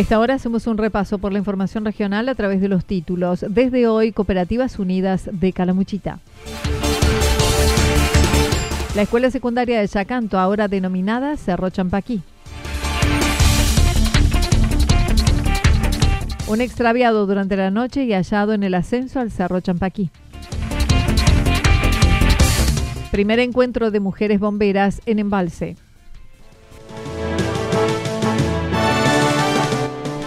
Esta hora hacemos un repaso por la información regional a través de los títulos. Desde hoy, Cooperativas Unidas de Calamuchita. La escuela secundaria de Chacanto, ahora denominada Cerro Champaquí. Un extraviado durante la noche y hallado en el ascenso al Cerro Champaquí. Primer encuentro de mujeres bomberas en embalse.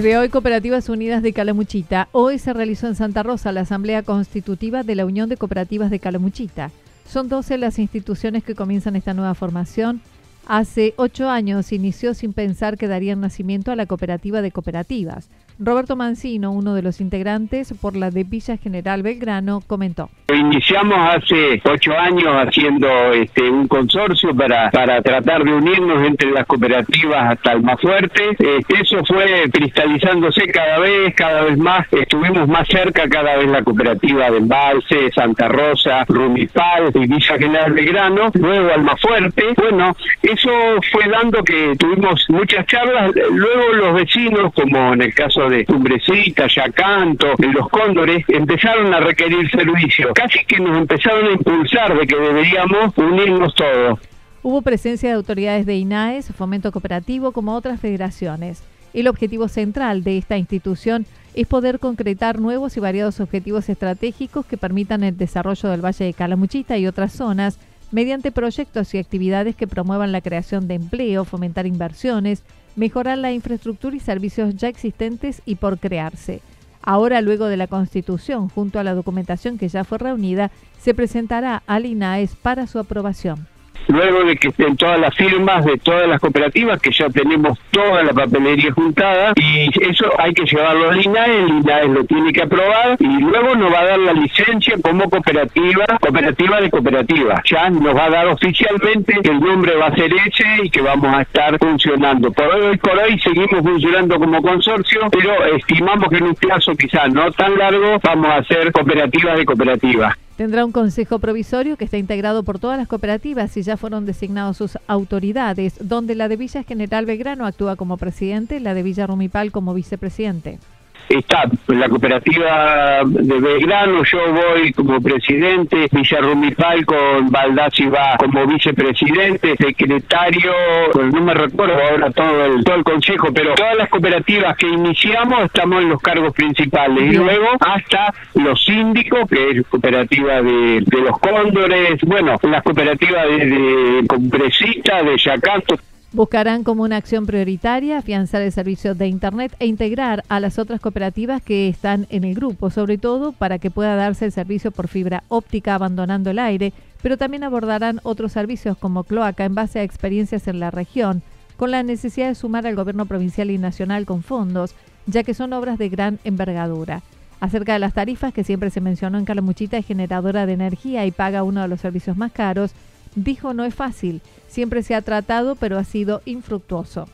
Desde hoy, Cooperativas Unidas de Calamuchita. Hoy se realizó en Santa Rosa la Asamblea Constitutiva de la Unión de Cooperativas de Calamuchita. Son 12 las instituciones que comienzan esta nueva formación. Hace ocho años inició sin pensar que darían nacimiento a la Cooperativa de Cooperativas. Roberto Mancino, uno de los integrantes por la de Villa General Belgrano, comentó. Iniciamos hace ocho años haciendo este, un consorcio para, para tratar de unirnos entre las cooperativas hasta el. Este, eso fue cristalizándose cada vez, cada vez más. Estuvimos más cerca cada vez la cooperativa de Embalse, Santa Rosa, Rumipal y Villa General Belgrano, luego al más fuerte. Bueno, eso fue dando que tuvimos muchas charlas. Luego los vecinos, como en el caso de Cumbrecita, Yacanto, Los Cóndores, empezaron a requerir servicios. Que nos empezaron a impulsar de que deberíamos unirnos todos. Hubo presencia de autoridades de INAES, Fomento Cooperativo, como otras federaciones. El objetivo central de esta institución es poder concretar nuevos y variados objetivos estratégicos que permitan el desarrollo del Valle de Calamuchita y otras zonas mediante proyectos y actividades que promuevan la creación de empleo, fomentar inversiones, mejorar la infraestructura y servicios ya existentes y por crearse. Ahora, luego de la Constitución, junto a la documentación que ya fue reunida, se presentará al INAES para su aprobación luego de que estén todas las firmas de todas las cooperativas, que ya tenemos toda la papelería juntada, y eso hay que llevarlo al INAE, el INAE lo tiene que aprobar, y luego nos va a dar la licencia como cooperativa, cooperativa de cooperativa. Ya nos va a dar oficialmente que el nombre va a ser ese y que vamos a estar funcionando. Por hoy, por hoy seguimos funcionando como consorcio, pero estimamos que en un plazo quizás no tan largo vamos a ser cooperativas de cooperativa. Tendrá un consejo provisorio que está integrado por todas las cooperativas y ya fueron designados sus autoridades, donde la de Villa General Belgrano actúa como presidente, la de Villa Rumipal como vicepresidente está la cooperativa de Belgrano, yo voy como presidente, Villarrumipal con Baldassi va como vicepresidente, secretario, pues no me recuerdo ahora todo el, todo el consejo, pero todas las cooperativas que iniciamos estamos en los cargos principales. Y luego hasta los síndicos, que es cooperativa de, los cóndores, bueno, las cooperativas de, de Compresita, de Yacanto, Buscarán como una acción prioritaria afianzar el servicio de Internet e integrar a las otras cooperativas que están en el grupo, sobre todo para que pueda darse el servicio por fibra óptica abandonando el aire, pero también abordarán otros servicios como cloaca en base a experiencias en la región, con la necesidad de sumar al gobierno provincial y nacional con fondos, ya que son obras de gran envergadura. Acerca de las tarifas que siempre se mencionó en Calamuchita es generadora de energía y paga uno de los servicios más caros, dijo no es fácil, siempre se ha tratado pero ha sido infructuoso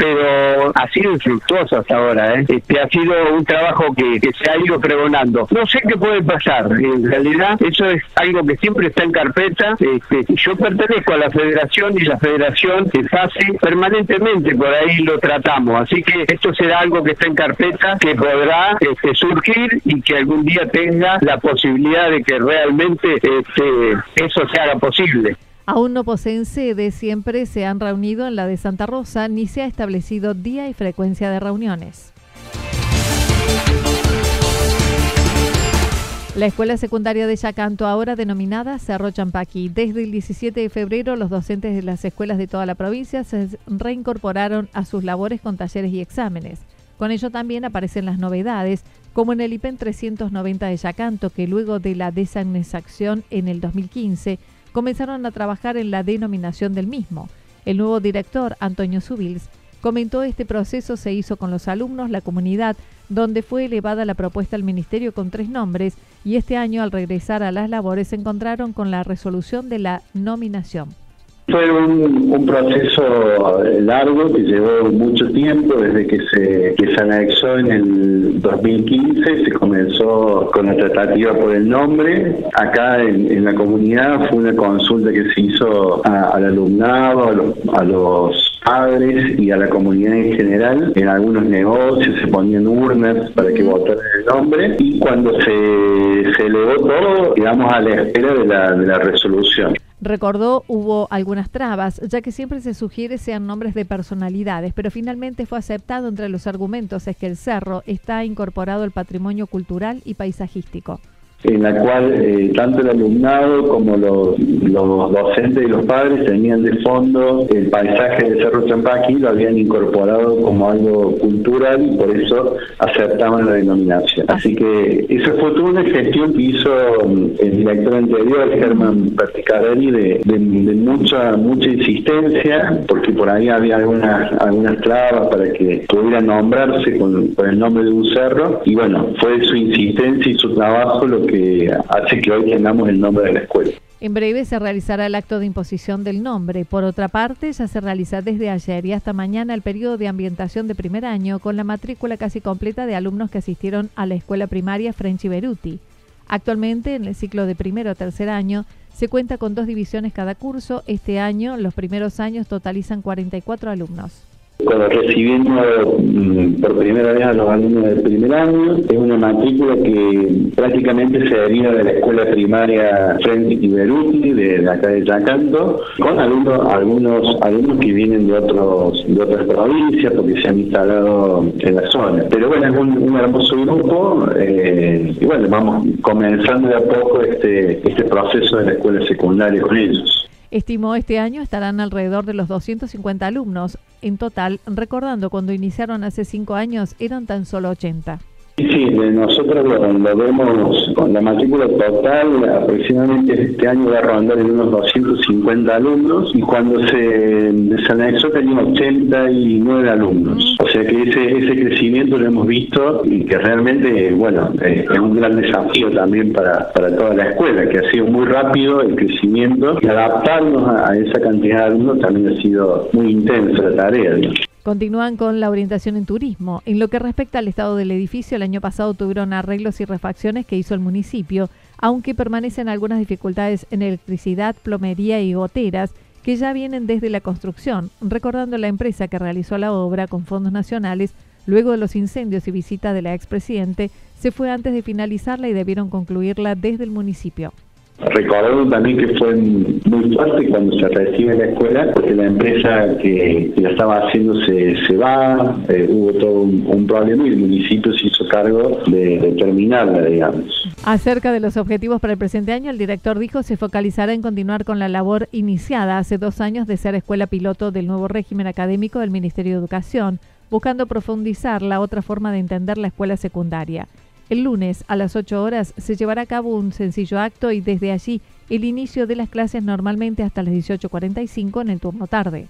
pero ha sido infructuoso hasta ahora. ¿eh? Este, ha sido un trabajo que, se ha ido pregonando. No sé qué puede pasar. En realidad, eso es algo que siempre está en carpeta. Este, yo pertenezco a la federación y la federación hace permanentemente, por ahí lo tratamos. Así que esto será algo que está en carpeta, que podrá este, surgir y que algún día tenga la posibilidad de que realmente este, eso se haga posible. Aún no poseen sede, siempre se han reunido en la de Santa Rosa, ni se ha establecido día y frecuencia de reuniones. La escuela secundaria de Yacanto, ahora denominada Cerro Champaqui, desde el 17 de febrero los docentes de las escuelas de toda la provincia se reincorporaron a sus labores con talleres y exámenes. Con ello también aparecen las novedades, como en el IPEN 390 de Yacanto, que luego de la desanexación en el 2015 comenzaron a trabajar en la denominación del mismo. El nuevo director, Antonio Subils, comentó este proceso se hizo con los alumnos, la comunidad, donde fue elevada la propuesta al ministerio con tres nombres y este año al regresar a las labores se encontraron con la resolución de la nominación. Fue un, proceso largo que llevó mucho tiempo desde que se, que se anexó en el 2015, se comenzó con la tratativa por el nombre. Acá en, la comunidad fue una consulta que se hizo al alumnado, a los, padres y a la comunidad en general. En algunos negocios se ponían urnas para que votaran el nombre y cuando se, se elevó todo, quedamos a la espera de la, de la resolución. Recordó hubo algunas trabas, ya que siempre se sugiere sean nombres de personalidades, pero finalmente fue aceptado entre los argumentos es que el cerro está incorporado al patrimonio cultural y paisajístico en la cual eh, tanto el alumnado como los, docentes y los padres tenían de fondo el paisaje del Cerro Champaqui, lo habían incorporado como algo cultural y por eso aceptaban la denominación. Así que eso fue toda una gestión que hizo mm, el director anterior, Germán Perticarelli, de, de, mucha mucha insistencia, porque por ahí había algunas algunas trabas para que pudiera nombrarse con, con el nombre de un cerro, y bueno, fue su insistencia y su trabajo lo que que hace que hoy tengamos el nombre de la escuela. En breve se realizará el acto de imposición del nombre. Por otra parte, ya se realiza desde ayer y hasta mañana el periodo de ambientación de primer año con la matrícula casi completa de alumnos que asistieron a la escuela primaria French Beruti. Actualmente, en el ciclo de primero o tercer año, se cuenta con dos divisiones cada curso. Este año, los primeros años totalizan 44 alumnos cuando recibiendo mm, por primera vez a los alumnos del primer año. Es una matrícula que prácticamente se deriva de la escuela primaria Frente y Beruti, de, acá de Yacanto, con algunos, algunos alumnos que vienen de otros de otras provincias porque se han instalado en la zona. Pero bueno, es un, hermoso grupo eh, y bueno, vamos comenzando de a poco este, este proceso de la escuela secundaria con ellos. Estimó este año estarán alrededor de los 250 alumnos en total, recordando cuando iniciaron hace cinco años eran tan solo 80. Sí, nosotros lo, vemos con la matrícula total, aproximadamente este año va a rondar en unos 250 alumnos y cuando se desanexó tenía 89 alumnos. O sea que ese, crecimiento lo hemos visto y que realmente, bueno, es un gran desafío también para, para toda la escuela, que ha sido muy rápido el crecimiento y adaptarnos a, esa cantidad de alumnos también ha sido muy intensa la tarea. Continúan con la orientación en turismo. En lo que respecta al estado del edificio, el año pasado tuvieron arreglos y refacciones que hizo el municipio, aunque permanecen algunas dificultades en electricidad, plomería y goteras que ya vienen desde la construcción, recordando la empresa que realizó la obra con fondos nacionales luego de los incendios y visita de la expresidente, se fue antes de finalizarla y debieron concluirla desde el municipio. Recordando también que fue muy fuerte cuando se recibe la escuela, porque la empresa que, la estaba haciendo se, se va, eh, hubo todo un, problema y el municipio se hizo cargo de, terminarla, digamos. Acerca de los objetivos para el presente año, el director dijo se focalizará en continuar con la labor iniciada hace dos años de ser escuela piloto del nuevo régimen académico del Ministerio de Educación, buscando profundizar la otra forma de entender la escuela secundaria. El lunes a las 8 horas se llevará a cabo un sencillo acto y desde allí el inicio de las clases normalmente hasta las 18.45 en el turno tarde.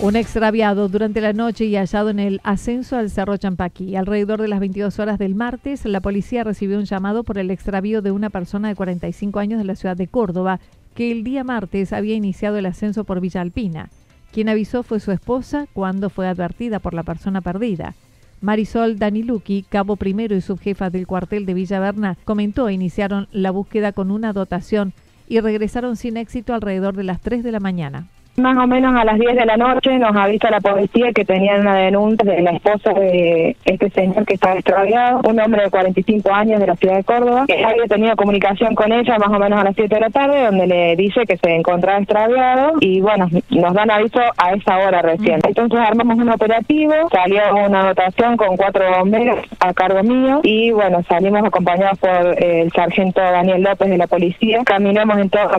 Un extraviado durante la noche y hallado en el ascenso al Cerro Champaquí. Alrededor de las 22 horas del martes, la policía recibió un llamado por el extravío de una persona de 45 años de la ciudad de Córdoba, que el día martes había iniciado el ascenso por Villa Alpina. Quien avisó fue su esposa cuando fue advertida por la persona perdida. Marisol Daniluki, cabo primero y subjefa del cuartel de Villa Berna, comentó iniciaron la búsqueda con una dotación y regresaron sin éxito alrededor de las 3 de la mañana. Más o menos a las 10 de la noche nos avisa la policía que tenían una denuncia de la esposa de este señor que estaba extraviado, un hombre de 45 años de la ciudad de Córdoba, que había tenido comunicación con ella más o menos a las 7 de la tarde, donde le dice que se encontraba extraviado y bueno, nos dan aviso a esa hora recién. Entonces armamos un operativo, salió una dotación con cuatro bomberos a cargo mío y bueno, salimos acompañados por el sargento Daniel López de la policía. Caminamos en toda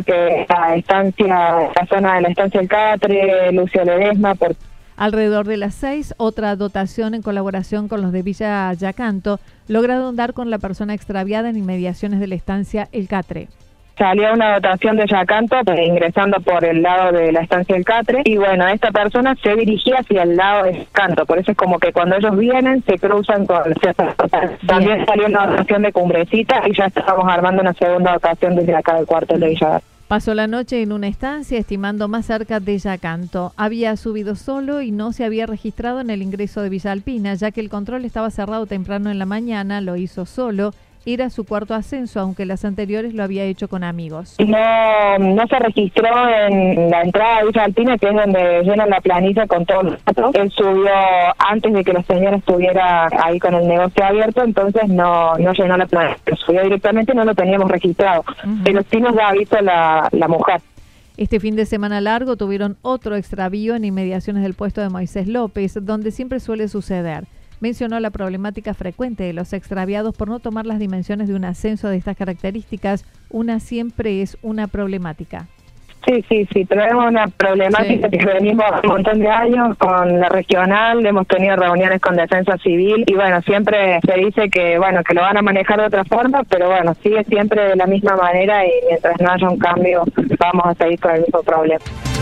la estancia, la zona de la estancia Catre, Lucio Ledesma. Por... Alrededor de las seis, otra dotación en colaboración con los de Villa Yacanto lograron dar con la persona extraviada en inmediaciones de la estancia El Catre. Salió una dotación de Yacanto eh, ingresando por el lado de la estancia del Catre y bueno, esta persona se dirigía hacia el lado de Yacanto, por eso es como que cuando ellos vienen se cruzan con también salió una dotación de Cumbrecita y ya estábamos armando una segunda dotación desde acá del cuartel de Villa Pasó la noche en una estancia estimando más cerca de Yacanto. Había subido solo y no se había registrado en el ingreso de Villa Alpina, ya que el control estaba cerrado temprano en la mañana, lo hizo solo era su cuarto ascenso, aunque las anteriores lo había hecho con amigos. No, no se registró en la entrada de Villa Alpina, que es donde llenan la planilla con todos los datos. Él subió antes de que la señora estuviera ahí con el negocio abierto, entonces no, no llenó la planilla. Subió directamente no lo teníamos registrado. Pero sí nos da aviso la, la mujer. Este fin de semana largo tuvieron otro extravío en inmediaciones del puesto de Moisés López, donde siempre suele suceder mencionó la problemática frecuente de los extraviados por no tomar las dimensiones de un ascenso de estas características. Una siempre es una problemática. Sí, sí, sí, tenemos una problemática que venimos un montón de años con la regional, hemos tenido reuniones con defensa civil y bueno, siempre se dice que bueno, que lo van a manejar de otra forma, pero bueno, sigue siempre de la misma manera y mientras no haya un cambio vamos a seguir con el mismo problema.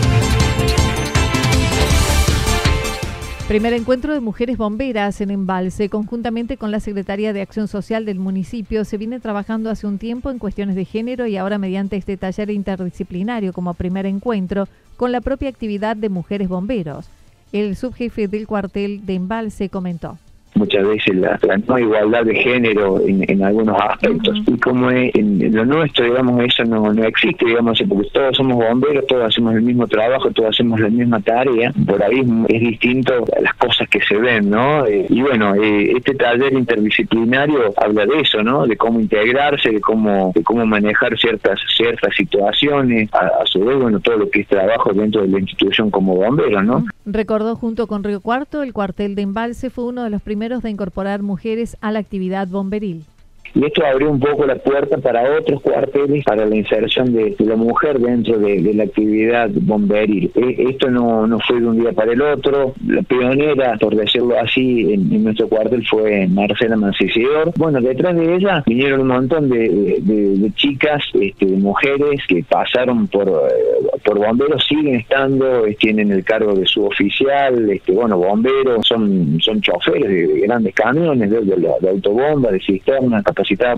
Primer encuentro de mujeres bomberas en Embalse, conjuntamente con la Secretaría de Acción Social del municipio, se viene trabajando hace un tiempo en cuestiones de género y ahora mediante este taller interdisciplinario como primer encuentro con la propia actividad de mujeres bomberos. El subjefe del cuartel de Embalse comentó muchas veces la, no igualdad de género en, algunos aspectos. Y como en, lo nuestro, digamos, eso no, no existe, digamos, porque todos somos bomberos, todos hacemos el mismo trabajo, todos hacemos la misma tarea, por ahí es distinto las cosas que se ven, ¿no? Eh, y bueno, eh, este taller interdisciplinario habla de eso, ¿no? De cómo integrarse, de cómo, de cómo manejar ciertas, ciertas situaciones, a, su vez, bueno, todo lo que es trabajo dentro de la institución como bombero, ¿no? Recordó junto con Río Cuarto, el cuartel de Embalse fue uno de los primeros de incorporar mujeres a la actividad bomberil y esto abrió un poco la puerta para otros cuarteles para la inserción de, la mujer dentro de, la actividad bomberil. E, esto no, no fue de un día para el otro, la pionera, por decirlo así, en, nuestro cuartel fue Marcela Mancisidor. Bueno, detrás de ella vinieron un montón de, chicas, este, de mujeres que pasaron por, eh, por bomberos, siguen estando, eh, tienen el cargo de suboficial, este, bueno, bomberos, son, son choferes de, grandes camiones, de, de, autobomba, de cisterna,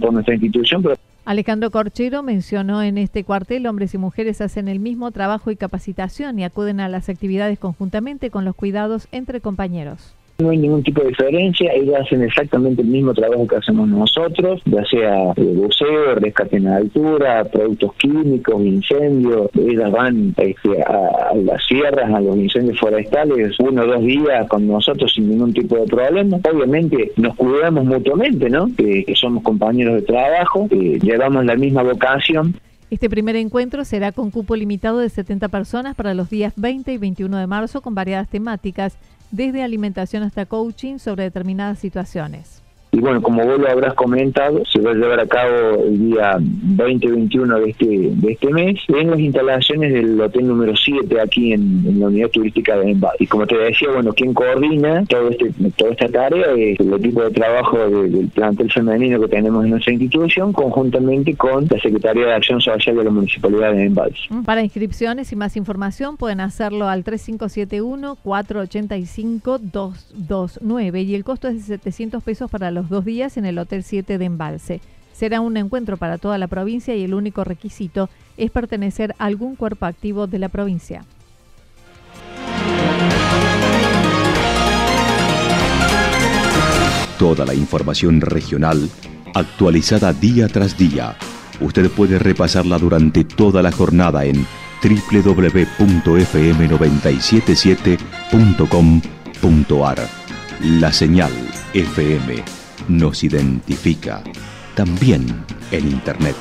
por nuestra institución. Alejandro Corchero mencionó en este cuartel hombres y mujeres hacen el mismo trabajo y capacitación y acuden a las actividades conjuntamente con los cuidados entre compañeros. No hay ningún tipo de diferencia, ellas hacen exactamente el mismo trabajo que hacemos nosotros, ya sea buceo, rescate en altura, productos químicos, incendios, ellas van este, a, las sierras, a los incendios forestales, uno o dos días con nosotros sin ningún tipo de problema. Obviamente nos cuidamos mutuamente, ¿no? Que, somos compañeros de trabajo, llevamos la misma vocación. Este primer encuentro será con cupo limitado de 70 personas para los días 20 y 21 de marzo con variadas temáticas desde alimentación hasta coaching sobre determinadas situaciones. Y bueno, como vos lo habrás comentado, se va a llevar a cabo el día 20-21 de este, de este mes en las instalaciones del hotel número 7 aquí en, la unidad turística de Embad. Y como te decía, bueno, quien coordina todo este, toda esta tarea es el equipo de trabajo del plantel femenino que tenemos en nuestra institución, conjuntamente con la Secretaría de Acción Social de la Municipalidad de Embad. Para inscripciones y más información pueden hacerlo al 3571-485-229 y el costo es de 700 pesos para dos días en el Hotel 7 de Embalse. Será un encuentro para toda la provincia y el único requisito es pertenecer a algún cuerpo activo de la provincia. Toda la información regional actualizada día tras día. Usted puede repasarla durante toda la jornada en www.fm977.com.ar. La señal FM nos identifica también en Internet.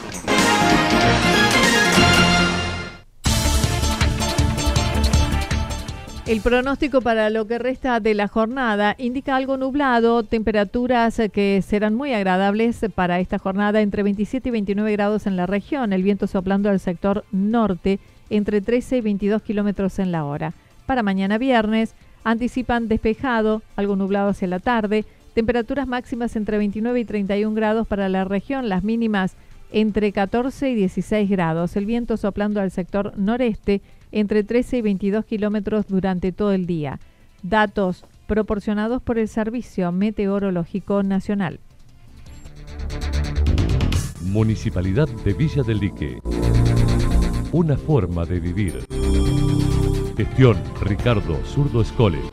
El pronóstico para lo que resta de la jornada indica algo nublado, temperaturas que serán muy agradables para esta jornada entre 27 y 29 grados en la región, el viento soplando al sector norte entre 13 y 22 kilómetros en la hora. Para mañana viernes anticipan despejado, algo nublado hacia la tarde, temperaturas máximas entre 29 y 31 grados para la región, las mínimas entre 14 y 16 grados, el viento soplando al sector noreste entre 13 y 22 kilómetros durante todo el día. Datos proporcionados por el Servicio Meteorológico Nacional. Municipalidad de Villa del Lique. Una forma de vivir. Gestión Ricardo Zurdo Escole.